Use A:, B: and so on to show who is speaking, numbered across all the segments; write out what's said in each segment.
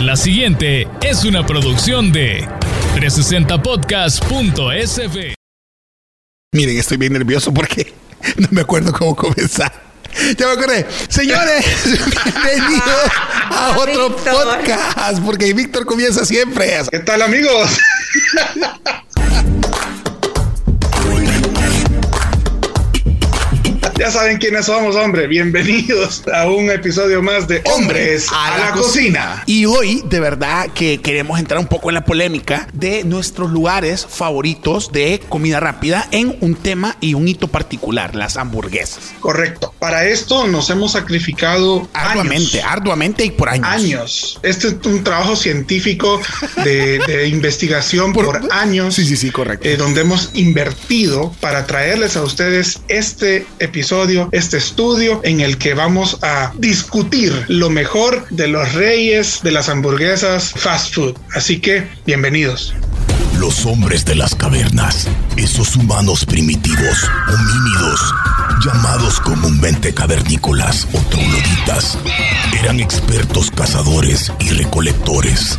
A: La siguiente es una producción de 360podcast.sv.
B: Miren, estoy bien nervioso porque no me acuerdo cómo comenzar. Ya me acordé. Señores, bienvenidos a otro podcast, porque Víctor comienza siempre.
C: ¿Qué tal, amigos? Ya saben quiénes somos, hombre. Bienvenidos a un episodio más de Hombres a, la, cocina.
B: Y hoy, de verdad, que queremos entrar un poco en la polémica de nuestros lugares favoritos de comida rápida en un tema y un hito particular, las hamburguesas.
C: Correcto. Para esto nos hemos sacrificado
B: arduamente, arduamente y por años.
C: Años. Este es un trabajo científico de, investigación por, años.
B: Sí, sí, sí, correcto.
C: Eh, donde hemos invertido para traerles a ustedes este episodio este estudio en el que vamos a discutir lo mejor de los reyes de las hamburguesas fast food. Así que, bienvenidos.
D: Los hombres de las cavernas, esos humanos primitivos, homínidos, llamados comúnmente cavernícolas o trogloditas, eran expertos cazadores y recolectores.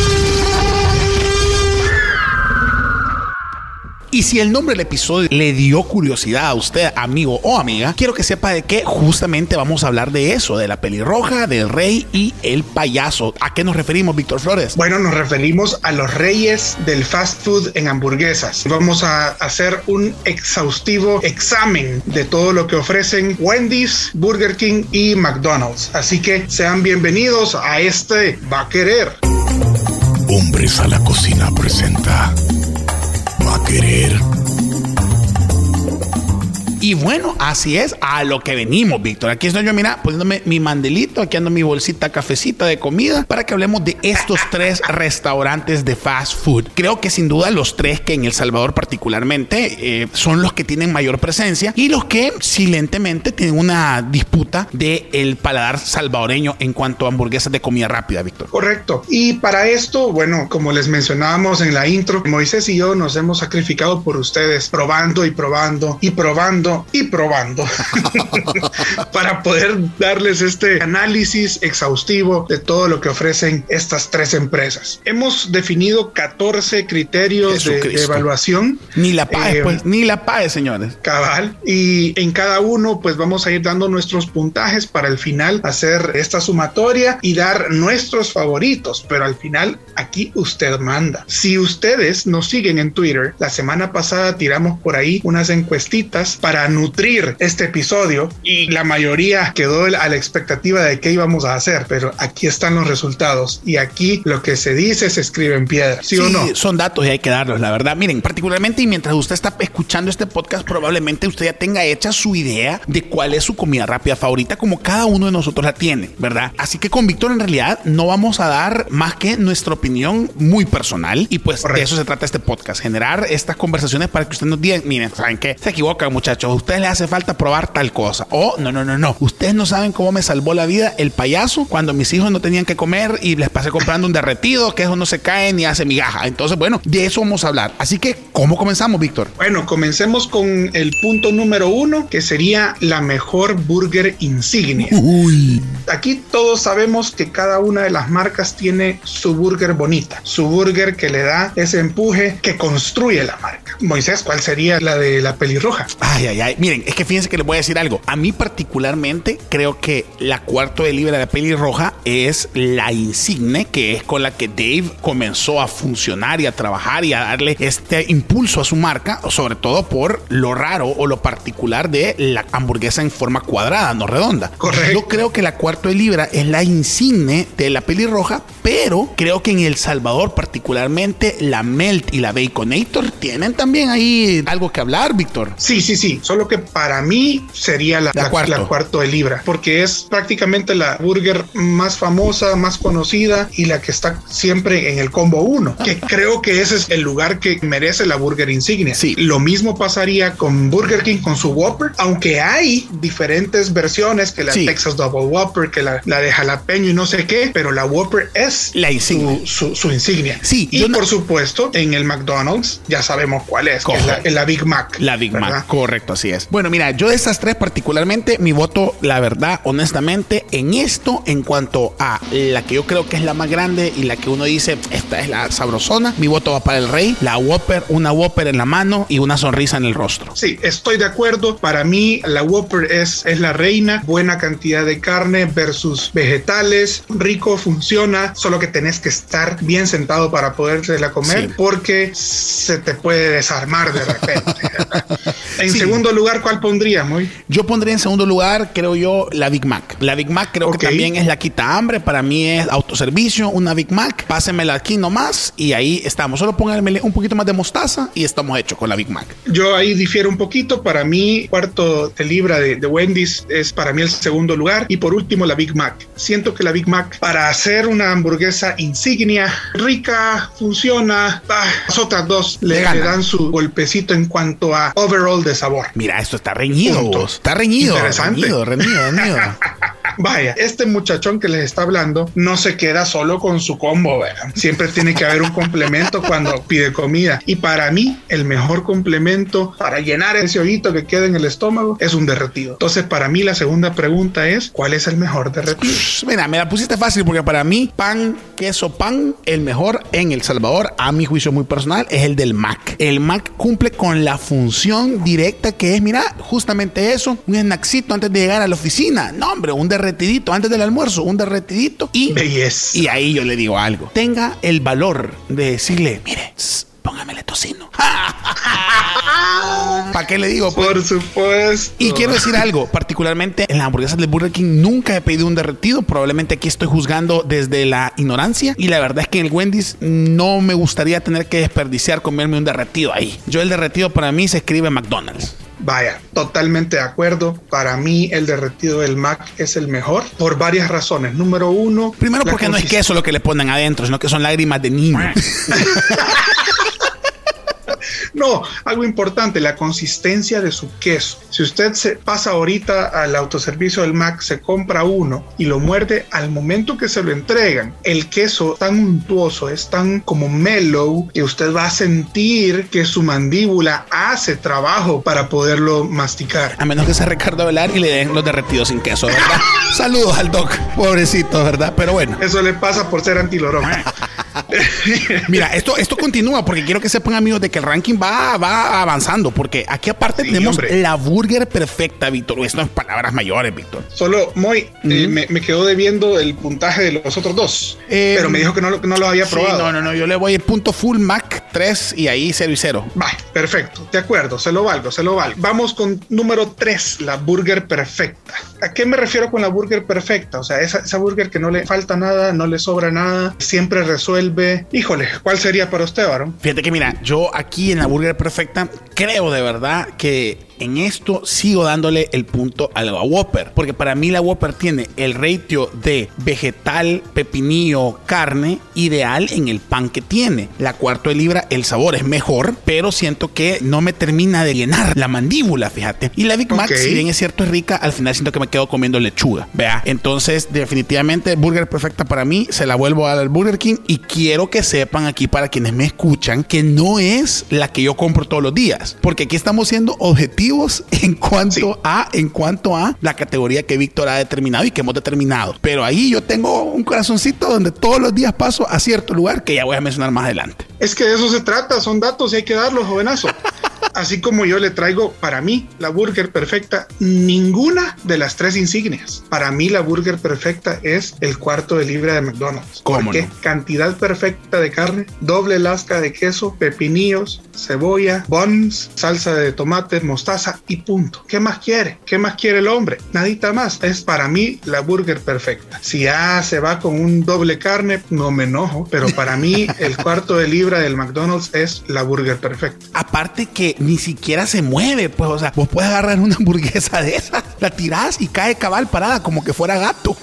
B: Y si el nombre del episodio le dio curiosidad a usted, amigo o amiga, quiero que sepa de que justamente vamos a hablar de eso, de la pelirroja, del rey y el payaso. ¿A qué nos referimos, Víctor Flores?
C: Bueno, nos referimos a los reyes del fast food en hamburguesas. Vamos a hacer un exhaustivo examen de todo lo que ofrecen Wendy's, Burger King y McDonald's. Así que sean bienvenidos a este Va a querer.
D: Hombres a la cocina presenta
B: Y bueno, así es a lo que venimos, Víctor. Aquí estoy yo, mira, poniéndome mi mandelito, aquí ando mi bolsita cafecita de comida para que hablemos de estos tres restaurantes de fast food. Creo que sin duda los tres que en El Salvador particularmente eh, son los que tienen mayor presencia y los que silentemente tienen una disputa de el paladar salvadoreño en cuanto a hamburguesas de comida rápida, Víctor.
C: Correcto. Y para esto, bueno, como les mencionábamos en la intro, Moisés y yo nos hemos sacrificado por ustedes, probando y probando y probando y probando para poder darles este análisis exhaustivo de todo lo que ofrecen estas tres empresas. Hemos definido 14 criterios de, evaluación.
B: Ni la PAE, eh, pues, ni la PAE, señores.
C: Cabal. Y en cada uno, pues vamos a ir dando nuestros puntajes para al final hacer esta sumatoria y dar nuestros favoritos. Pero al final, aquí usted manda. Si ustedes nos siguen en Twitter, la semana pasada tiramos por ahí unas encuestitas para nutrir este episodio y la mayoría quedó a la expectativa de qué íbamos a hacer, pero aquí están los resultados y aquí lo que se dice se escribe en piedra, ¿sí, o no?
B: Son datos y hay que darlos, la verdad. Miren, particularmente y mientras usted está escuchando este podcast, probablemente usted ya tenga hecha su idea de cuál es su comida rápida favorita, como cada uno de nosotros la tiene, ¿verdad? Así que con Víctor en realidad no vamos a dar más que nuestra opinión muy personal y pues de eso se trata este podcast, generar estas conversaciones para que usted nos diga, miren, ¿saben qué? Se equivocan muchachos a ustedes les hace falta probar tal cosa. O no, no, no, no. Ustedes no saben cómo me salvó la vida el payaso cuando mis hijos no tenían que comer y les pasé comprando un derretido, que eso no se cae ni hace migaja. Entonces, bueno, de eso vamos a hablar. Así que, ¿cómo comenzamos, Víctor?
C: Bueno, comencemos con el punto número uno, que sería la mejor burger insignia. Uy. Aquí todos sabemos que cada una de las marcas tiene su burger bonita, su burger que le da ese empuje que construye la marca. Moisés, ¿cuál sería la de la pelirroja?
B: Ay, ay, Miren, es que fíjense que les voy a decir algo. A mí particularmente creo que la cuarto de libra de pelirroja es la insigne que es con la que Dave comenzó a funcionar y a trabajar y a darle este impulso a su marca, sobre todo por lo raro o lo particular de la hamburguesa en forma cuadrada, no redonda.
C: Correcto.
B: Yo creo que la cuarto de libra es la insigne de la pelirroja, pero creo que en El Salvador particularmente la Melt y la Baconator tienen también ahí algo que hablar, Víctor.
C: Sí, sí, sí solo que para mí sería la,
B: La
C: la-
B: cuarto.
C: la cuarto de libra, porque es prácticamente la burger más famosa, más conocida y la que está siempre en el combo 1, que creo que ese es el lugar que merece la burger insignia.
B: Sí.
C: Lo mismo pasaría con Burger King con su Whopper, aunque hay diferentes versiones que la
B: Sí.
C: Texas Double Whopper, que la, la de jalapeño y no sé qué, pero la Whopper es
B: La insignia.
C: Su, su- su insignia.
B: Sí,
C: y
B: no-
C: por supuesto, en el McDonald's ya sabemos cuál es, que es la, la Big Mac.
B: La Big
C: ¿verdad?
B: Mac, correcto, así es. Bueno, mira, yo de estas tres particularmente, mi voto, la verdad, honestamente, en esto, en cuanto a la que yo creo que es la más grande y la que uno dice, esta es la sabrosona, mi voto va para el rey, la Whopper, una Whopper en la mano y una sonrisa en el rostro.
C: Sí, estoy de acuerdo. Para mí, la Whopper es, es la reina. Buena cantidad de carne versus vegetales. Rico, funciona. Solo que tenés que estar bien sentado para podérsela comer
B: Sí.
C: porque se te puede desarmar de repente. en
B: Sí.
C: segundo lugar, ¿cuál pondrías, muy?
B: Yo pondría en segundo lugar, creo yo, la Big Mac. La Big Mac creo que también es la quita hambre. Para mí es autoservicio, una Big Mac. Pásemela aquí nomás y ahí estamos. Solo pónganmele un poquito más de mostaza y estamos hechos con la Big Mac.
C: Yo ahí difiero un poquito. Para mí, cuarto de libra de, de Wendy's es para mí el segundo lugar. Y por último, la Big Mac. Siento que la Big Mac, para hacer una hamburguesa insignia, rica, funciona, ah, las otras dos
B: Le
C: le dan su golpecito en cuanto a overall de sabor.
B: Mira, esto está reñido. Está reñido.
C: Interesante.
B: Reñido, reñido, reñido.
C: Vaya, este muchachón que les está hablando no se queda solo con su combo, ¿verdad? Siempre tiene que haber un complemento cuando pide comida. Y para mí, el mejor complemento para llenar ese hoyito que queda en el estómago es un derretido. Entonces, para mí, la segunda pregunta es: ¿cuál es el mejor derretido?
B: Mira, me la pusiste fácil porque para mí, pan, queso, pan, el mejor en El Salvador, a mi juicio muy personal, es el del Mac. El Mac cumple con la función directa que es, mira, justamente eso, un snackcito antes de llegar a la oficina. No, hombre, un derretidito antes del almuerzo, un derretidito y...
C: Belleza.
B: Y ahí yo le digo algo. Tenga el valor de decirle, mire, póngamele tocino. ¿Para qué le digo? Pues,
C: Por supuesto.
B: y quiero decir algo, particularmente en las hamburguesas de Burger King nunca he pedido un derretido. Probablemente aquí estoy juzgando desde la ignorancia. Y la verdad es que en el Wendy's no me gustaría tener que desperdiciar comerme un derretido ahí. Yo el derretido para mí se escribe McDonald's.
C: Vaya, totalmente de acuerdo. Para mí, el derretido del Mac es el mejor por varias razones. Número uno,
B: Primero porque no es queso lo que le ponen adentro, sino que son lágrimas de niño.
C: No, algo importante, la consistencia de su queso. Si usted se pasa ahorita al autoservicio del Mac, se compra uno y lo muerde al momento que se lo entregan, el queso tan untuoso, es tan como mellow que usted va a sentir que su mandíbula hace trabajo para poderlo masticar.
B: A menos que sea Ricardo Velar y le den los derretidos sin queso, ¿verdad? Saludos al doc, pobrecito, ¿verdad? Pero bueno.
C: Eso le pasa por ser antilorón.
B: Mira, esto, esto continúa porque quiero que sepan, amigos, de que el ranking va, va avanzando. Porque aquí, aparte,
C: Sí,
B: tenemos
C: hombre.
B: la burger perfecta, Víctor. Esto es palabras mayores, Víctor.
C: Solo, Moy, eh, me, me quedó debiendo el puntaje de los otros dos.
B: Eh,
C: pero me dijo que no, no lo había
B: Sí,
C: probado.
B: no, no, no. Yo le voy el punto full Mac 3 y ahí 0 y 0.
C: Va, perfecto, de acuerdo, se lo valgo, se lo valgo. Vamos con número 3, la burger perfecta. ¿A qué me refiero con la burger perfecta? O sea, esa, esa burger que no le falta nada, no le sobra nada, siempre resuelve. Híjole, ¿cuál sería para usted, varón?
B: Fíjate que mira, yo aquí en la burger perfecta creo de verdad que en esto sigo dándole el punto a la Whopper. Porque para mí la Whopper tiene el ratio de vegetal, pepinillo, carne ideal en el pan que tiene. La cuarto de libra, el sabor es mejor, pero siento que no me termina de llenar la mandíbula, fíjate. Y la Big Mac, si bien es cierto, es rica, al final siento que me quedo comiendo lechuga. Vea, entonces definitivamente burger perfecta para mí, se la vuelvo a dar al Burger King y quiero que sepan aquí para quienes me escuchan que no es la que yo compro todos los días, porque aquí estamos siendo objetivos en cuanto
C: Sí.
B: a en cuanto a la categoría que Víctor ha determinado y que hemos determinado. Pero ahí yo tengo un corazoncito donde todos los días paso a cierto lugar que ya voy a mencionar más adelante.
C: Es que de eso se trata, son datos y hay que darlos, jovenazo. Así como yo le traigo para mí la burger perfecta, ninguna de las tres insignias. Para mí la burger perfecta es el cuarto de libra de McDonald's.
B: ¿Cómo no?
C: Cantidad perfecta de carne, doble lasca de queso, pepinillos, cebolla, buns, salsa de tomate, mostaza y punto. ¿Qué más quiere? ¿Qué más quiere el hombre? Nadita más. Es para mí la burger perfecta. Si ya se va con un doble carne, no me enojo, pero para mí el cuarto de libra del McDonald's es la burger perfecta.
B: Aparte que ni siquiera se mueve. Pues, o sea, vos puedes agarrar una hamburguesa de esas, la tirás y cae cabal parada como que fuera gato.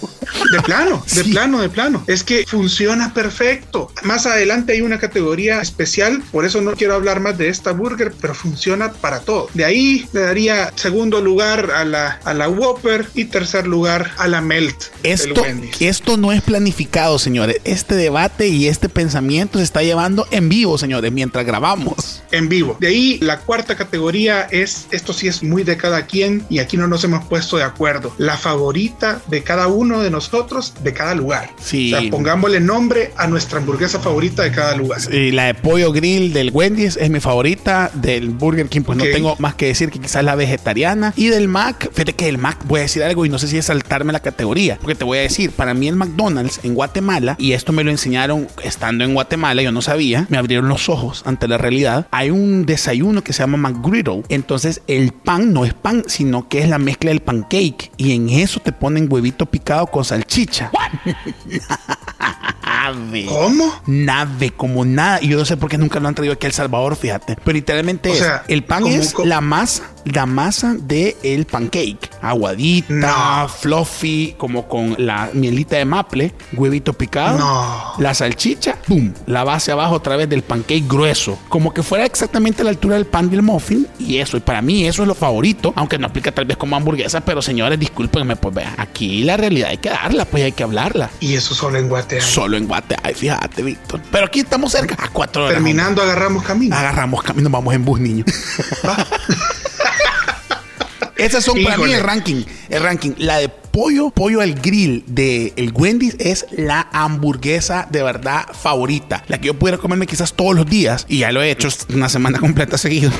C: De plano, de plano, de plano. Es que funciona perfecto. Más adelante hay una categoría especial, por eso no quiero hablar más de esta burger, pero funciona para todo. De ahí le daría segundo lugar a la, a la Whopper y tercer lugar a la Melt.
B: Esto, esto no es planificado, señores. Este debate y este pensamiento se está llevando en vivo, señores, mientras grabamos.
C: En vivo. De ahí la cuarta categoría es, esto sí es muy de cada quien y aquí no nos hemos puesto de acuerdo. La favorita de cada uno de nosotros de cada lugar.
B: Sí.
C: O sea, pongámosle nombre a nuestra hamburguesa favorita de cada lugar.
B: La de pollo grill del Wendy's es mi favorita. Del Burger King, pues no tengo más que decir que quizás la vegetariana. Y del Mac, fíjate que el Mac, voy a decir algo y no sé si es saltarme la categoría. Porque te voy a decir, para mí el McDonald's en Guatemala, y esto me lo enseñaron estando en Guatemala, yo no sabía, me abrieron los ojos ante la realidad. Hay un desayuno que se llama McGriddle. Entonces el pan no es pan, sino que es la mezcla del pancake. Y en eso te ponen huevito picado con salchicha. Nave.
C: ¿Cómo?
B: Nave, como nada. Y yo no sé por qué nunca lo han traído aquí a El Salvador, fíjate. Pero literalmente
C: O
B: es,
C: sea,
B: el pan es
C: co-
B: la masa, la masa del el pancake. Aguadita,
C: No.
B: fluffy, como con la mielita de maple, huevito picado.
C: No.
B: La salchicha, ¡pum! La base abajo otra vez del pancake grueso. Como que fuera exactamente a la altura del pan del muffin. Y eso, y para mí eso es lo favorito. Aunque no aplica tal vez como hamburguesa, pero señores, discúlpenme, pues vean, aquí la realidad hay que darla, pues hay que hablarla.
C: Y eso solo en Guatemala.
B: Solo en Guatemala, Ay, fíjate, Víctor. Pero aquí estamos cerca, a cuatro horas.
C: Terminando, agarramos camino.
B: Agarramos camino, vamos en bus, niño. Esas son para mí el ranking. El ranking. La de pollo, pollo al grill de el Wendy's es la hamburguesa de verdad favorita. La que yo pudiera comerme quizás todos los días. Y ya lo he hecho una semana completa seguido.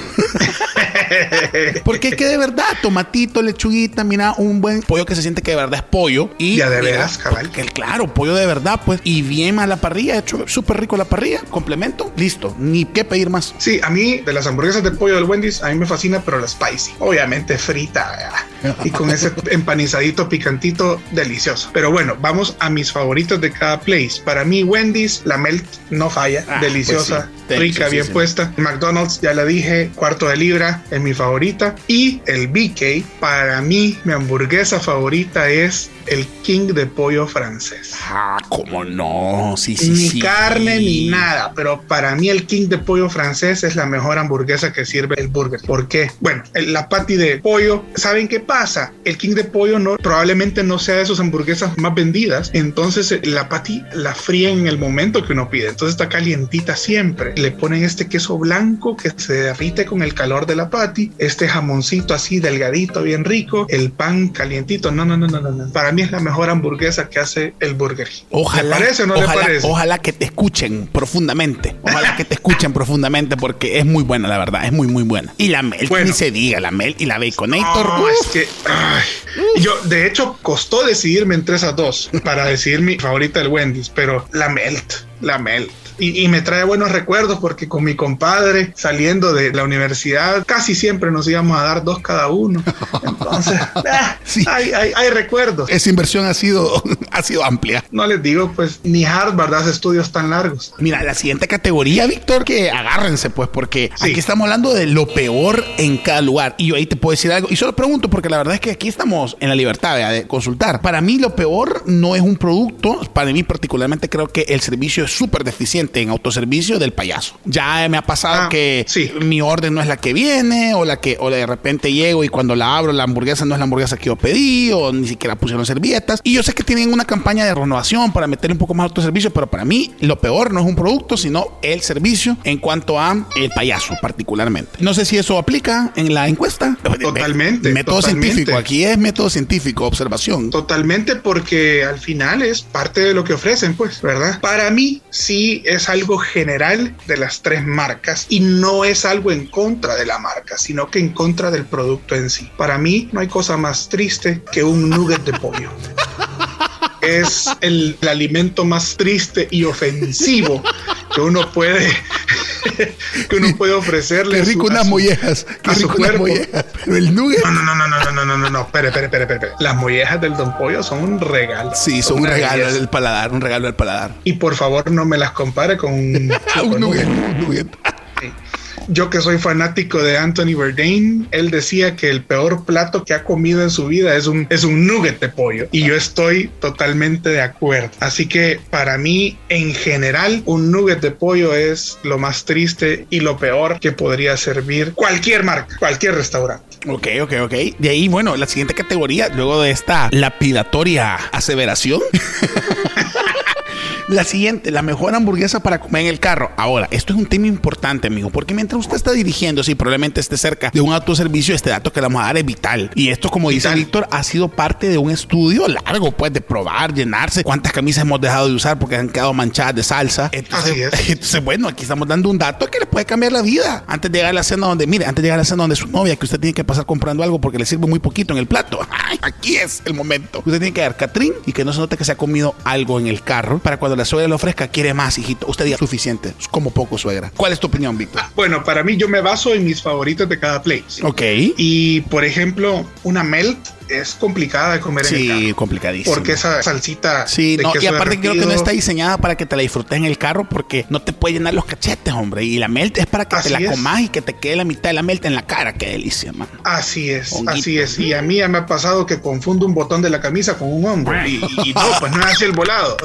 B: Porque es que de verdad, tomatito, lechuguita, mira, un buen pollo que se siente que de verdad es pollo. Y
C: Ya de veras, cabal.
B: claro, pollo de verdad, pues. Y bien a la parrilla, hecho súper rico la parrilla. Complemento, listo. Ni qué pedir más.
C: Sí, a mí de las hamburguesas de pollo del Wendy's, a mí me fascina, pero la spicy. Obviamente frita y con ese empanizadito picantito delicioso. Pero bueno, vamos a mis favoritos de cada place. Para mí, Wendy's, la melt no falla,
B: Ah,
C: deliciosa,
B: pues sí.
C: rica, bien puesta. McDonald's, ya la dije, cuarto de libra, es mi favorita. Y el BK, para mí, mi hamburguesa favorita es el King de pollo francés.
B: Ah, cómo no. Sí, sí,
C: ni
B: sí.
C: carne ni nada, pero para mí el King de pollo francés es la mejor hamburguesa que sirve el burger. ¿Por qué? Bueno, el- la patty de pollo, ¿saben qué pasa? El King de pollo no, probablemente no sea de sus hamburguesas más vendidas, entonces eh, la patty la fríen en el momento que uno pide, entonces está calientita siempre. Le ponen este queso blanco que se derrite con el calor de la patty, este jamoncito así delgadito, bien rico, el pan calientito. No, no, no, no, no. Para mí es la mejor hamburguesa que hace el Burger King.
B: Ojalá,
C: ¿Le parece o no
B: ojalá,
C: le parece?
B: ojalá que te escuchen profundamente. Ojalá que te escuchen profundamente porque es muy buena, la verdad. Es muy, muy buena. Y la Mel,
C: Bueno.
B: ni se diga, la Mel y la Baconator.
C: No,
B: uf.
C: es que ay, yo de hecho costó decidirme entre esas dos para decidir mi favorita del Wendy's, pero la Melt, la Melt. Y, y me trae buenos recuerdos porque con mi compadre saliendo de la universidad casi siempre nos íbamos a dar dos cada uno. Entonces, ah,
B: Sí.
C: hay, hay, hay recuerdos.
B: Esa inversión ha sido, ha sido amplia.
C: No les digo, pues ni Harvard hace estudios tan largos.
B: Mira, la siguiente categoría, Víctor, que agárrense, pues, porque
C: Sí.
B: aquí estamos hablando de lo peor en cada lugar. Y yo ahí te puedo decir algo. Y solo pregunto, porque la verdad es que aquí estamos en la libertad de consultar. Para mí, lo peor no es un producto. Para mí, particularmente, creo que el servicio es súper deficiente en autoservicio del payaso. Ya me ha pasado
C: Ah,
B: que
C: sí.
B: mi orden no es la que viene, o la que, o de repente llego y cuando la abro, la hamburguesa no es la hamburguesa que yo pedí, o ni siquiera pusieron servilletas. Y yo sé que tienen una campaña de renovación para meter un poco más autoservicio, pero para mí lo peor no es un producto, sino el servicio en cuanto a el payaso, particularmente. No sé si eso aplica en la encuesta.
C: Totalmente,
B: Método
C: totalmente.
B: científico. Aquí es método científico, observación.
C: Totalmente porque al final es parte de lo que ofrecen, pues, ¿verdad? Para mí sí es algo general de las tres marcas y no es algo en contra de la marca, sino que en contra del producto en sí. Para mí no hay cosa más triste que un nugget de pollo. Es el alimento más triste y ofensivo que uno puede que uno puede ofrecerle.
B: Qué rico unas mollejas. Qué rico unas
C: cuerpo.
B: mollejas. Pero el nugget.
C: No, no, no, no, no, no, no, no, no, espere, espere, espere, espere. Las mollejas del Don Pollo son un regalo.
B: Sí, son un regalo del paladar, un regalo del paladar.
C: Y por favor no me las compare con un,
B: un nugget, un nugget.
C: Yo que soy fanático de Anthony Bourdain, él decía que el peor plato que ha comido en su vida es un, es un nugget de pollo. Y yo estoy totalmente de acuerdo. Así que para mí, en general, un nugget de pollo es lo más triste y lo peor que podría servir cualquier marca, cualquier restaurante.
B: Ok, ok, ok. De ahí, bueno, la siguiente categoría, luego de esta lapidatoria aseveración. La siguiente, la mejor hamburguesa para comer en el carro. Ahora, esto es un tema importante, amigo, porque mientras usted está dirigiendo, si probablemente esté cerca de un autoservicio, este dato que le vamos a dar es vital. Y esto, como dice Víctor, ha sido parte de un estudio largo, pues, de probar, llenarse. ¿Cuántas camisas hemos dejado de usar porque han quedado manchadas de salsa? Entonces, entonces, bueno, aquí estamos dando un dato que le puede cambiar la vida. Antes de llegar a la cena donde, mire, antes de llegar a la cena donde su novia, que usted tiene que pasar comprando algo porque le sirve muy poquito en el plato. aquí es el momento. Usted tiene que dar Catrín y que no se note que se ha comido algo en el carro para cuando la suegra le ofrezca, quiere más, hijito. Usted diga suficiente, como poco, suegra. ¿Cuál es tu opinión, Víctor?
C: Ah, bueno, para mí yo me baso en mis favoritos de cada place.
B: Ok.
C: Y por ejemplo, una melt es complicada de comer
B: sí,
C: en el carro.
B: complicadísimo.
C: Porque esa salsita.
B: Sí, no, y aparte creo que no está diseñada para que te la disfrutes en el carro porque no te puede llenar los cachetes, hombre. Y la melt es para que
C: así
B: te la comas y que te quede la mitad de la melt en la cara. Qué delicia, man.
C: Así es,
B: Honguito.
C: así es. Y a mí ya me ha pasado que confundo un botón de la camisa con un hombro. Y, no, pues no así el volado.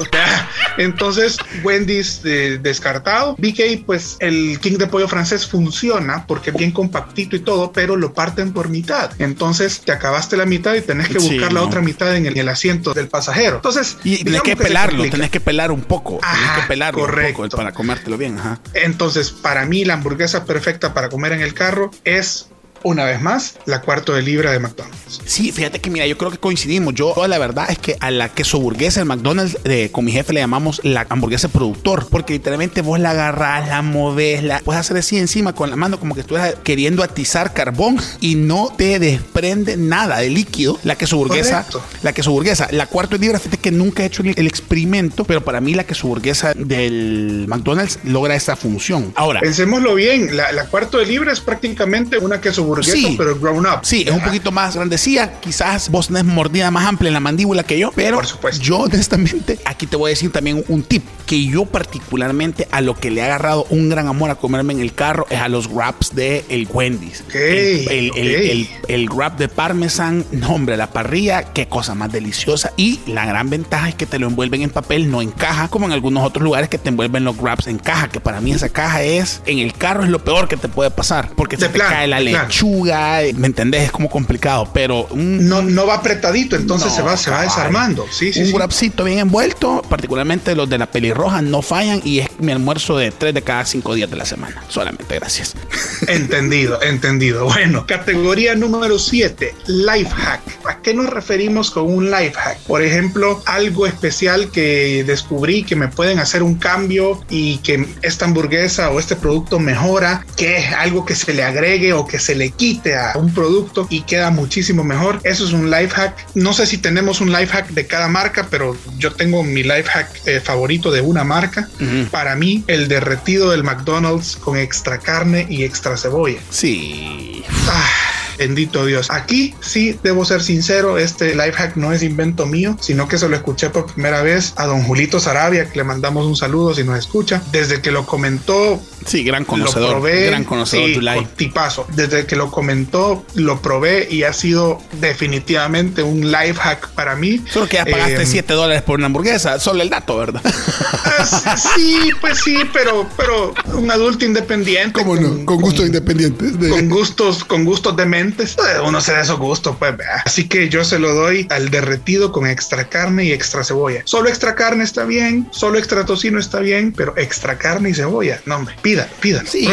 C: Entonces, Wendy's eh, descartado. BK, pues el King de pollo francés funciona porque es bien compactito y todo, pero lo parten por mitad. Entonces, te acabaste la mitad y tenés que
B: Sí,
C: buscar la
B: no.
C: otra mitad en el, en el asiento del pasajero. Entonces,
B: Y tenés que pelarlo, tenés que pelar un poco. tenés
C: Ajá,
B: que pelarlo un
C: correcto.
B: poco para comértelo bien. Ajá.
C: Entonces, para mí, la hamburguesa perfecta para comer en el carro es, una vez más, la cuarto de libra de McDonald's.
B: Sí, fíjate que mira, yo creo que coincidimos. Yo, la verdad es que a la queso burguesa, el McDonald's, eh, con mi jefe le llamamos la hamburguesa productor, porque literalmente vos la agarrás, la movés, la puedes hacer así encima con la mano, como que estuvieras queriendo atizar carbón y no te desprende nada de líquido. La queso burguesa,
C: Correcto.
B: la queso burguesa, la cuarto de libra, fíjate que nunca he hecho el, el experimento, pero para mí la queso burguesa del McDonald's logra esa función. Ahora,
C: Pensémoslo bien, la, la cuarto de libra es prácticamente una queso burguesa,
B: Sí.
C: pero grown up.
B: Sí, es un poquito más grandecilla. Quizás vos tenés mordida más amplia en la mandíbula que yo, pero
C: Por supuesto.
B: yo honestamente aquí te voy a decir también un tip que yo particularmente a lo que le he agarrado un gran amor a comerme en el carro es a los wraps de el Wendy's. El, el, wrap de parmesan, no hombre, la parrilla, qué cosa más deliciosa. Y la gran ventaja es que te lo envuelven en papel, no en caja, como en algunos otros lugares que te envuelven los wraps en caja, que para mí esa caja es, en el carro es lo peor que te puede pasar, porque
C: De
B: se te
C: plano,
B: cae la
C: plano.
B: Lechuga, ¿me entendés? Es como complicado, pero un,
C: No, no va apretadito, entonces
B: No,
C: se va, se va desarmando. Sí, sí,
B: un
C: sí.
B: wrapcito bien envuelto, particularmente los de la pelirroja, no fallan y es mi almuerzo de tres de cada cinco días de la semana. Solamente gracias.
C: Entendido, entendido. Bueno, categoría número 7, life hack. ¿A qué nos referimos con un life hack? Por ejemplo, algo especial que descubrí que me pueden hacer un cambio y que esta hamburguesa o este producto mejora, que es algo que se le agregue o que se le quite a un producto y queda muchísimo mejor. Eso es un life hack. No sé si tenemos un life hack de cada marca, pero yo tengo mi life hack eh, favorito de una marca. Para mí, el derretido del McDonald's con extra carne y extra cebolla.
B: Sí.
C: Ah, bendito Dios. Aquí sí debo ser sincero, este life hack no es invento mío, sino que se lo escuché por primera vez a don Julito Sarabia, que le mandamos un saludo si nos escucha. Desde que lo comentó,
B: Sí, gran
C: lo
B: conocedor.
C: probé.
B: gran conocedor
C: sí,
B: tu live.
C: con tipazo. Desde que lo comentó, lo probé y ha sido definitivamente un life hack para mí.
B: Solo que ya pagaste
C: Eh,
B: 7 dólares por una hamburguesa. Solo el dato, ¿verdad?
C: ah, sí, pues sí, pero, pero un adulto independiente.
E: ¿Cómo no? Con gustos independientes. de-
C: con gustos, con gustos dementes. Eh, Uno se da esos gustos, pues. Así que yo se lo doy al derretido con extra carne y extra cebolla. Solo extra carne está bien, solo extra tocino está bien, pero extra carne y cebolla, no hombre, pida, pida.
B: Sí,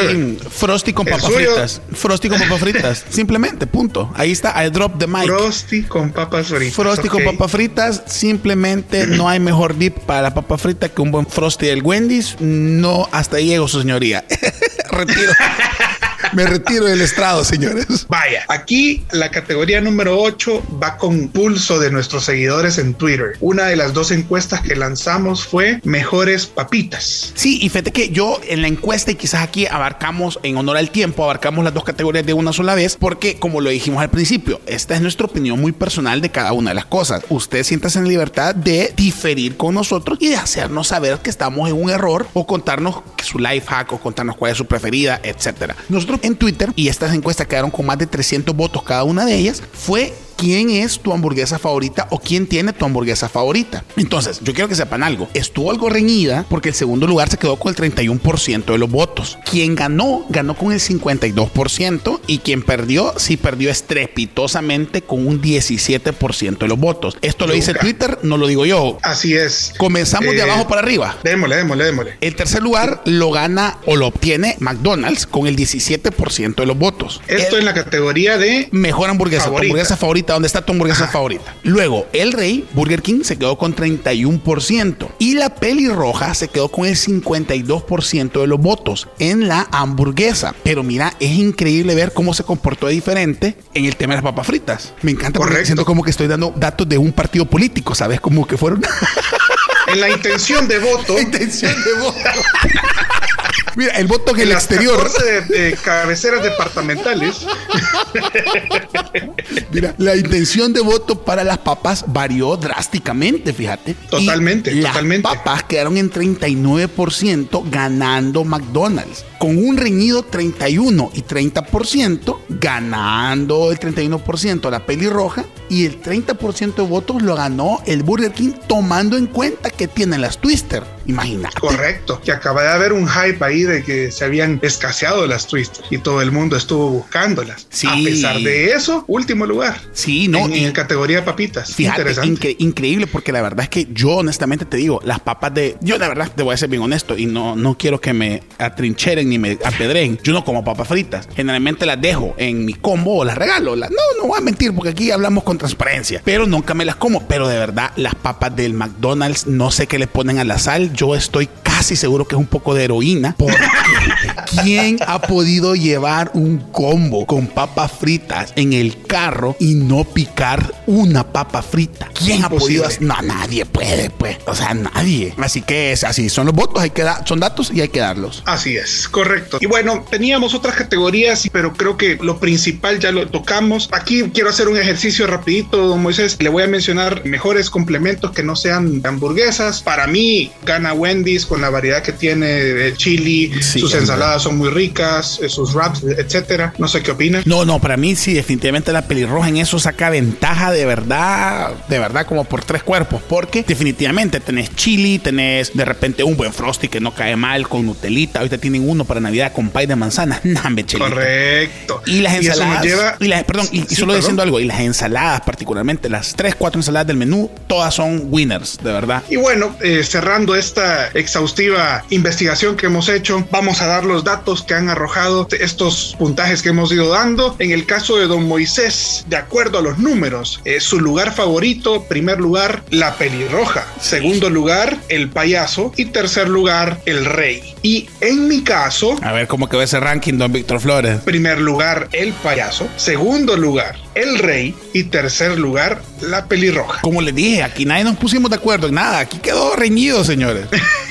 B: Frosty con papas fritas. Frosty con papas fritas. Simplemente, punto. Ahí está, I drop the mic.
C: Frosty con papas fritas.
B: Frosty con papas fritas, simplemente no hay mejor dip para la papa frita que un buen Frosty del Wendy's. No, hasta ahí llego, su señoría. Retiro. Me retiro del estrado, señores.
C: Vaya, aquí la categoría número 8 va con pulso de nuestros seguidores en Twitter. Una de las dos encuestas que lanzamos fue mejores papitas.
B: Sí, y fíjate que yo en la encuesta, y quizás aquí abarcamos, en honor al tiempo, abarcamos las dos categorías de una sola vez, porque como lo dijimos al principio, esta es nuestra opinión muy personal de cada una de las cosas. Usted siéntase en libertad de diferir con nosotros y de hacernos saber que estamos en un error o contarnos su life hack o contarnos cuál es su preferida, etcétera. Nosotros en Twitter, y estas encuestas quedaron con más de 300 votos. Cada una de ellas, fue quién es tu hamburguesa favorita o quién tiene tu hamburguesa favorita. Entonces, yo quiero que sepan algo. Estuvo algo reñida porque el segundo lugar se quedó con el 31% de los votos. Quien ganó, ganó con el 52% y quien perdió, sí perdió estrepitosamente con un 17% de los votos. Esto lo dice Twitter, no lo digo yo.
C: Así es.
B: Comenzamos de
C: Eh,
B: abajo para arriba.
C: Démosle, démosle, démosle.
B: El tercer lugar lo gana o lo obtiene McDonald's con el 17% de los votos.
C: Esto
B: El-
C: en la categoría de
B: Mejor hamburguesa,
C: Favorita.
B: hamburguesa favorita, ¿dónde está tu hamburguesa favorita? Luego, el Rey, Burger King, se quedó con 31%. Y la pelirroja se quedó con el 52% de los votos en la hamburguesa. Pero mira, es increíble ver cómo se comportó de diferente en el tema de las papas fritas. Me encanta porque
C: Correcto.
B: siento como que estoy dando datos de un partido político, ¿sabes? Como que fueron
C: en la intención de voto.
B: intención de voto. Mira, el voto en el
C: las
B: exterior.
C: 14 de, de cabeceras departamentales.
B: Mira, la intención de voto para las papas varió drásticamente, fíjate.
C: Totalmente,
B: Y
C: totalmente.
B: Las papas quedaron en 39% ganando McDonald's. Con un reñido 31 y 30% ganando el 31% la pelirroja y el 30% de votos lo ganó el Burger King tomando en cuenta que tienen las Twister. Imagínate.
C: Correcto. Que acaba de haber un hype ahí de que se habían escaseado las Twister y todo el mundo estuvo buscándolas.
B: Sí.
C: A pesar de eso, último lugar.
B: Sí, no.
C: en,
B: y-
C: en categoría de papitas.
B: Fíjate,
C: Interesante.
B: incre- increíble, porque la verdad es que yo honestamente te digo, las papas de... Yo la verdad te voy a ser bien honesto y no, no quiero que me atrincheren ni me apedreen. Yo no como papas fritas. Generalmente las dejo en mi combo o las regalo. Las- no, no voy a mentir porque aquí hablamos con transparencia. Pero nunca me las como. Pero de verdad, las papas del McDonald's, no sé qué le ponen a la sal. Yo estoy casi seguro que es un poco de heroína. Porque ¿quién ha podido llevar un combo con papas fritas en el carro y no picar una papa frita? ¿Quién ha podido? No, nadie puede, pues. O sea, nadie. Así que es así. Son los votos, hay que dar, son datos y hay que darlos.
C: Así es, correcto. Y bueno, teníamos otras categorías, pero creo que lo principal ya lo tocamos. Aquí quiero hacer un ejercicio rapidito, don Moisés. Le voy a mencionar mejores complementos que no sean hamburguesas. Para mí, gana Wendy's con la variedad que tiene de chili.
B: Sí,
C: sus ensaladas son muy ricas, eh, sus wraps, etcétera. No sé qué opina.
B: No, no, para mí sí, definitivamente la pelirroja en eso saca ventaja de verdad, de verdad, como por tres cuerpos. Porque definitivamente tenés chili, tenés de repente un buen frosty que no cae mal con Nutelita. Ahorita tienen uno para Navidad con pay de manzana.
C: Correcto.
B: Y las ensaladas.
C: lleva-
B: y las- perdón, y, solo
C: perdón.
B: diciendo algo, y las ensaladas particularmente, las tres, cuatro ensaladas del menú, todas son winners, de verdad.
C: Y bueno, eh, cerrando esta exhaustiva investigación que hemos hecho, vamos a dar los datos que han arrojado estos puntajes que hemos ido dando. En el caso de Don Moisés, de acuerdo a los números, eh, su lugar favorito, primer lugar, la pelirroja, segundo lugar, el payaso y tercer lugar, el rey. Y en mi caso,
B: A ver cómo quedó ese ranking, don Víctor Flores.
C: primer lugar, el payaso, segundo lugar, el rey y tercer lugar, la pelirroja.
B: Como les dije, aquí nadie nos pusimos de acuerdo en nada. Aquí quedó reñido, señores.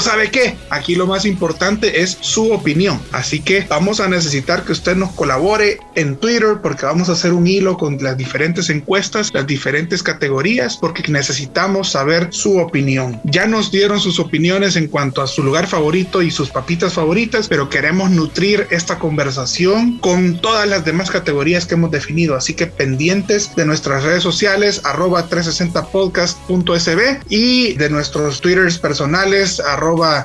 C: ¿sabe qué? Aquí lo más importante es su opinión. Así que vamos a necesitar que usted nos colabore en Twitter porque vamos a hacer un hilo con las diferentes encuestas, las diferentes categorías, porque necesitamos saber su opinión. Ya nos dieron sus opiniones en cuanto a su lugar favorito y sus papitas favoritas, pero queremos nutrir esta conversación con todas las demás categorías que hemos definido. Así que pendientes de nuestras redes sociales, arroba 360podcast.sb y de nuestros twitters personales,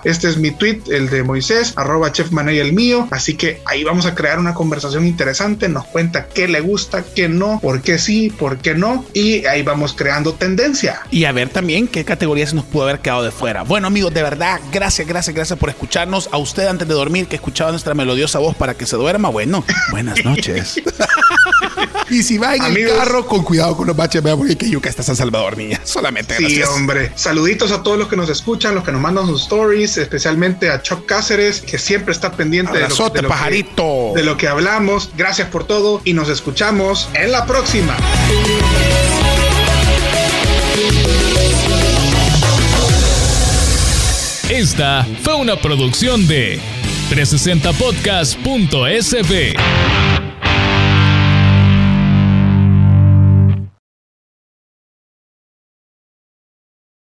C: este es mi tweet, el de Moisés, arroba Chef Mané el mío. Así que ahí vamos a crear una conversación interesante. Nos cuenta qué le gusta, qué no, por qué sí, por qué no. Y ahí vamos creando tendencia.
B: Y a ver también qué categoría se nos pudo haber quedado de fuera. Bueno, amigos, de verdad, gracias, gracias, gracias por escucharnos. A usted antes de dormir, que escuchaba nuestra melodiosa voz para que se duerma. Bueno, buenas noches. y si va en
C: Amigos.
B: el carro, con cuidado con los baches, vea, porque que yuca está San Salvador, niña. Solamente
C: Sí,
B: gracias.
C: hombre. Saluditos a todos los que nos escuchan, los que nos mandan sus stories, especialmente a Chuck Cáceres, que siempre está pendiente de lo, de lo que-
B: pajarito.
C: de lo que hablamos. Gracias por todo y nos escuchamos en la próxima.
A: Esta fue una producción de 360podcast.sb.